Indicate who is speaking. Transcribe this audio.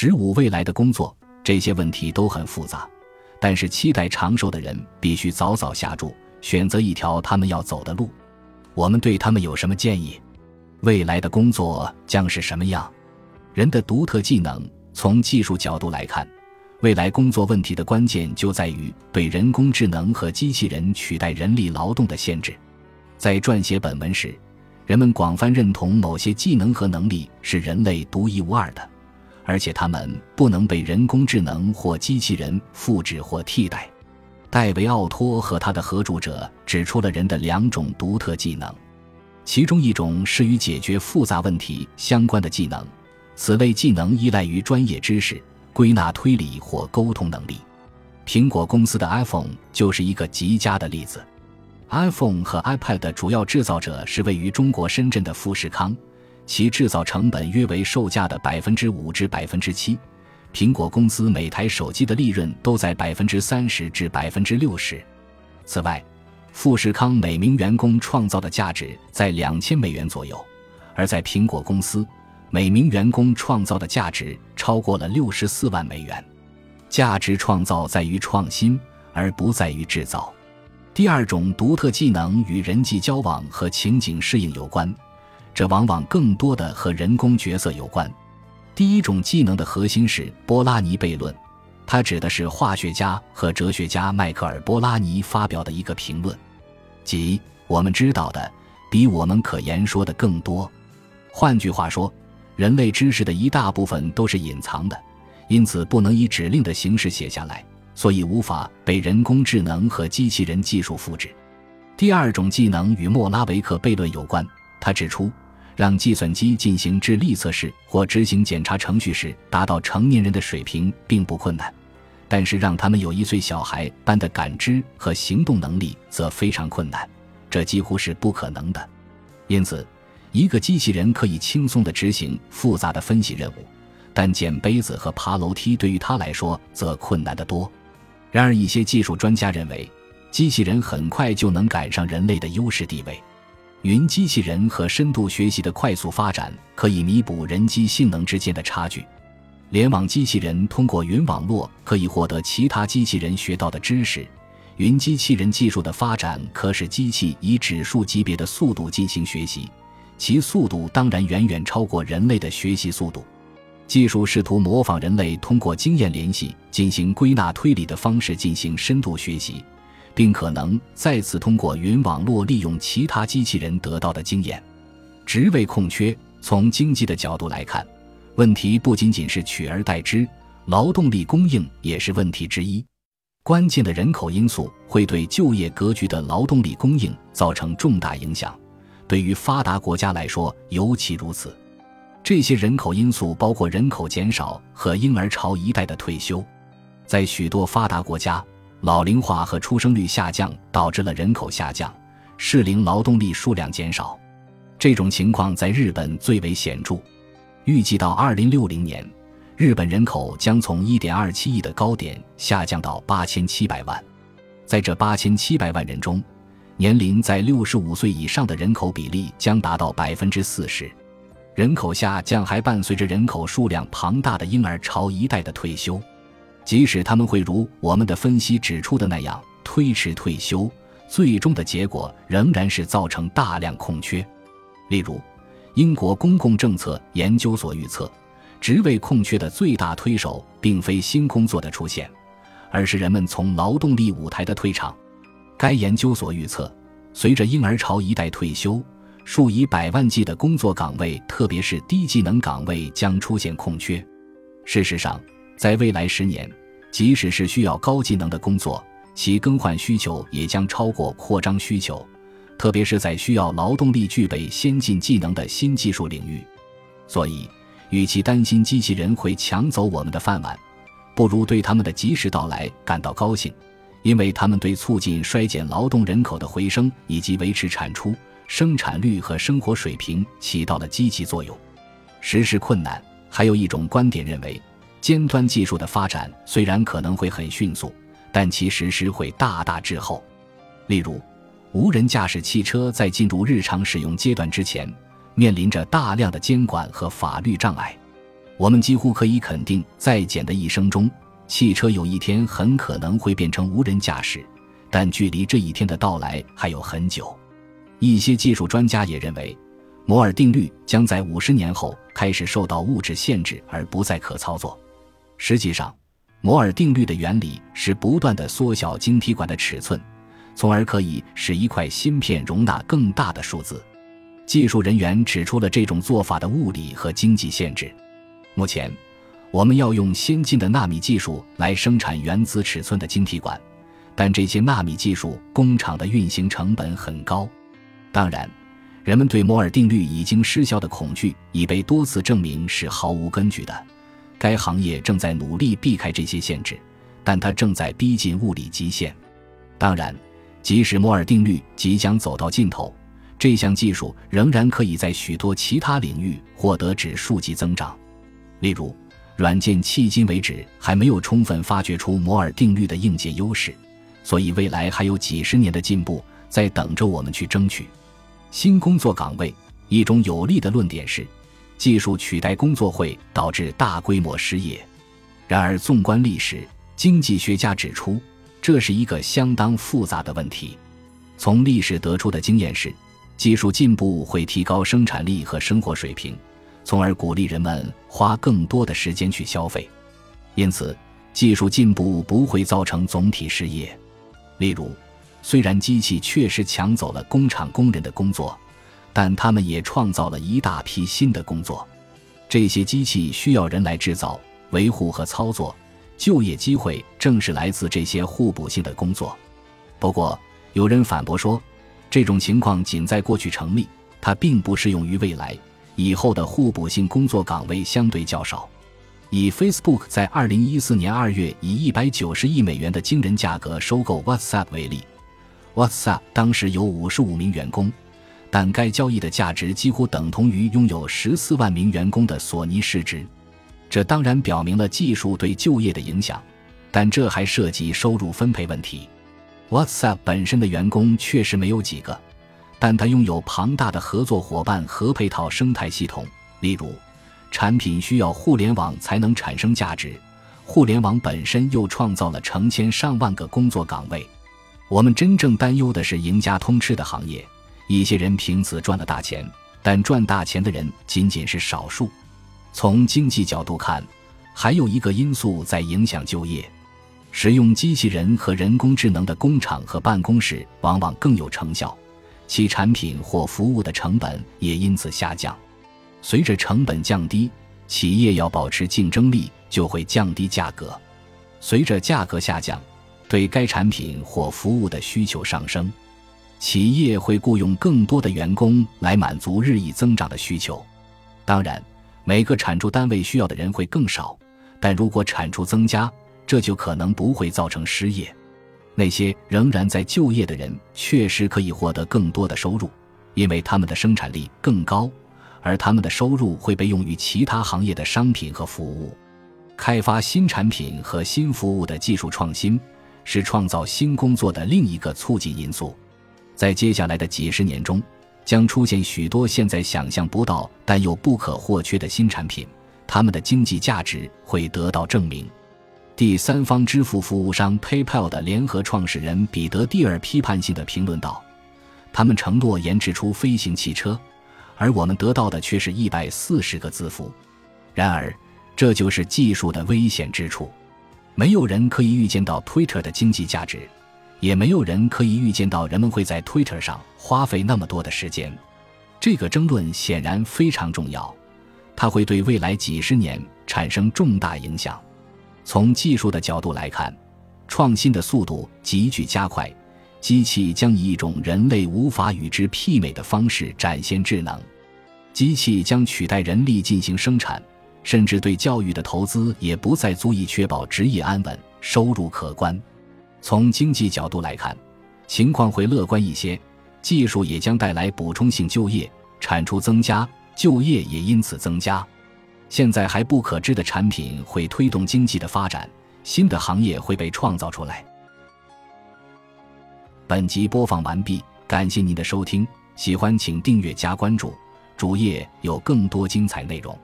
Speaker 1: 十五未来的工作，这些问题都很复杂，但是期待长寿的人必须早早下注，选择一条他们要走的路。我们对他们有什么建议？未来的工作将是什么样？人的独特技能，从技术角度来看，未来工作问题的关键就在于对人工智能和机器人取代人力劳动的限制。在撰写本文时，人们广泛认同某些技能和能力是人类独一无二的，而且它们不能被人工智能或机器人复制或替代。戴维·奥托和他的合著者指出了人的两种独特技能，其中一种是与解决复杂问题相关的技能，此类技能依赖于专业知识、归纳推理或沟通能力。苹果公司的 iPhone 就是一个极佳的例子。iPhone 和 iPad 的主要制造者是位于中国深圳的富士康，其制造成本约为售价的百分之五至百分之七。苹果公司每台手机的利润都在百分之三十至百分之六十。此外，富士康每名员工创造的价值在两千美元左右，而在苹果公司，每名员工创造的价值超过了六十四万美元。价值创造在于创新，而不在于制造。第二种独特技能与人际交往和情景适应有关，这往往更多的和人工角色有关。第一种技能的核心是波拉尼悖论，它指的是化学家和哲学家迈克尔·波拉尼发表的一个评论，即我们知道的比我们可言说的更多。换句话说，人类知识的一大部分都是隐藏的，因此不能以指令的形式写下来，所以无法被人工智能和机器人技术复制。第二种技能与莫拉维克悖论有关，他指出。让计算机进行智力测试或执行检查程序时达到成年人的水平并不困难，但是让他们有一岁小孩般的感知和行动能力则非常困难，这几乎是不可能的。因此，一个机器人可以轻松地执行复杂的分析任务，但捡杯子和爬楼梯对于他来说则困难得多。然而，一些技术专家认为，机器人很快就能赶上人类的优势地位。云机器人和深度学习的快速发展可以弥补人机性能之间的差距。联网机器人通过云网络可以获得其他机器人学到的知识。云机器人技术的发展可使机器以指数级别的速度进行学习，其速度当然远远超过人类的学习速度。技术试图模仿人类通过经验联系进行归纳推理的方式进行深度学习。并可能再次通过云网络利用其他机器人得到的经验。职位空缺，从经济的角度来看，问题不仅仅是取而代之，劳动力供应也是问题之一。关键的人口因素会对就业格局的劳动力供应造成重大影响，对于发达国家来说尤其如此。这些人口因素包括人口减少和婴儿潮一代的退休，在许多发达国家。老龄化和出生率下降导致了人口下降，适龄劳动力数量减少。这种情况在日本最为显著。预计到2060年，日本人口将从1.27亿的高点下降到8700万。在这8700万人中，年龄在65岁以上的人口比例将达到40%。人口下降还伴随着人口数量庞大的婴儿潮一代的退休。即使他们会如我们的分析指出的那样推迟退休，最终的结果仍然是造成大量空缺。例如，英国公共政策研究所预测，职位空缺的最大推手并非新工作的出现，而是人们从劳动力舞台的退场。该研究所预测，随着婴儿潮一代退休，数以百万计的工作岗位，特别是低技能岗位将出现空缺。事实上，在未来十年，即使是需要高技能的工作，其更换需求也将超过扩张需求，特别是在需要劳动力具备先进技能的新技术领域。所以，与其担心机器人会抢走我们的饭碗，不如对他们的及时到来感到高兴，因为他们对促进衰减劳动人口的回升以及维持产出、生产率和生活水平起到了积极作用。实施困难，还有一种观点认为。尖端技术的发展虽然可能会很迅速，但其实施会大大滞后。例如，无人驾驶汽车在进入日常使用阶段之前，面临着大量的监管和法律障碍。我们几乎可以肯定，在简的一生中，汽车有一天很可能会变成无人驾驶，但距离这一天的到来还有很久。一些技术专家也认为，摩尔定律将在五十年后开始受到物质限制而不再可操作。实际上，摩尔定律的原理是不断的缩小晶体管的尺寸，从而可以使一块芯片容纳更大的数字。技术人员指出了这种做法的物理和经济限制。目前，我们要用先进的纳米技术来生产原子尺寸的晶体管，但这些纳米技术工厂的运行成本很高。当然，人们对摩尔定律已经失效的恐惧已被多次证明是毫无根据的。该行业正在努力避开这些限制，但它正在逼近物理极限。当然，即使摩尔定律即将走到尽头，这项技术仍然可以在许多其他领域获得指数级增长。例如，软件迄今为止还没有充分发掘出摩尔定律的硬件优势，所以未来还有几十年的进步在等着我们去争取。新工作岗位一种有力的论点是，技术取代工作会导致大规模失业。然而，纵观历史，经济学家指出，这是一个相当复杂的问题。从历史得出的经验是，技术进步会提高生产力和生活水平。从而鼓励人们花更多的时间去消费，因此技术进步不会造成总体失业。例如，虽然机器确实抢走了工厂工人的工作，但他们也创造了一大批新的工作。这些机器需要人来制造、维护和操作，就业机会正是来自这些互补性的工作。不过，有人反驳说，这种情况仅在过去成立，它并不适用于未来。以后的互补性工作岗位相对较少。以 Facebook 在二零一四年二月以一百九十亿美元的惊人价格收购 WhatsApp 为例，WhatsApp 当时有五十五名员工，但该交易的价值几乎等同于拥有十四万名员工的索尼市值。这当然表明了技术对就业的影响，但这还涉及收入分配问题。WhatsApp 本身的员工确实没有几个。但它拥有庞大的合作伙伴和配套生态系统，例如，产品需要互联网才能产生价值，互联网本身又创造了成千上万个工作岗位。我们真正担忧的是赢家通吃的行业，一些人凭此赚了大钱，但赚大钱的人仅仅是少数。从经济角度看，还有一个因素在影响就业：使用机器人和人工智能的工厂和办公室往往更有成效。其产品或服务的成本也因此下降。随着成本降低，企业要保持竞争力，就会降低价格。随着价格下降，对该产品或服务的需求上升，企业会雇佣更多的员工来满足日益增长的需求。当然，每个产出单位需要的人会更少，但如果产出增加，这就可能不会造成失业。那些仍然在就业的人确实可以获得更多的收入，因为他们的生产力更高，而他们的收入会被用于其他行业的商品和服务。开发新产品和新服务的技术创新是创造新工作的另一个促进因素。在接下来的几十年中，将出现许多现在想象不到但又不可或缺的新产品，它们的经济价值会得到证明。第三方支付服务商 PayPal 的联合创始人彼得蒂尔批判性的评论道：“他们承诺研制出飞行汽车，而我们得到的却是一百四十个字符。然而，这就是技术的危险之处。没有人可以预见到 Twitter 的经济价值，也没有人可以预见到人们会在 Twitter 上花费那么多的时间。这个争论显然非常重要，它会对未来几十年产生重大影响。”从技术的角度来看，创新的速度急剧加快，机器将以一种人类无法与之媲美的方式展现智能。机器将取代人力进行生产，甚至对教育的投资也不再足以确保职业安稳、收入可观。从经济角度来看，情况会乐观一些，技术也将带来补充性就业，产出增加，就业也因此增加。现在还不可知的产品会推动经济的发展，新的行业会被创造出来。本集播放完毕，感谢您的收听，喜欢请订阅加关注，主页有更多精彩内容。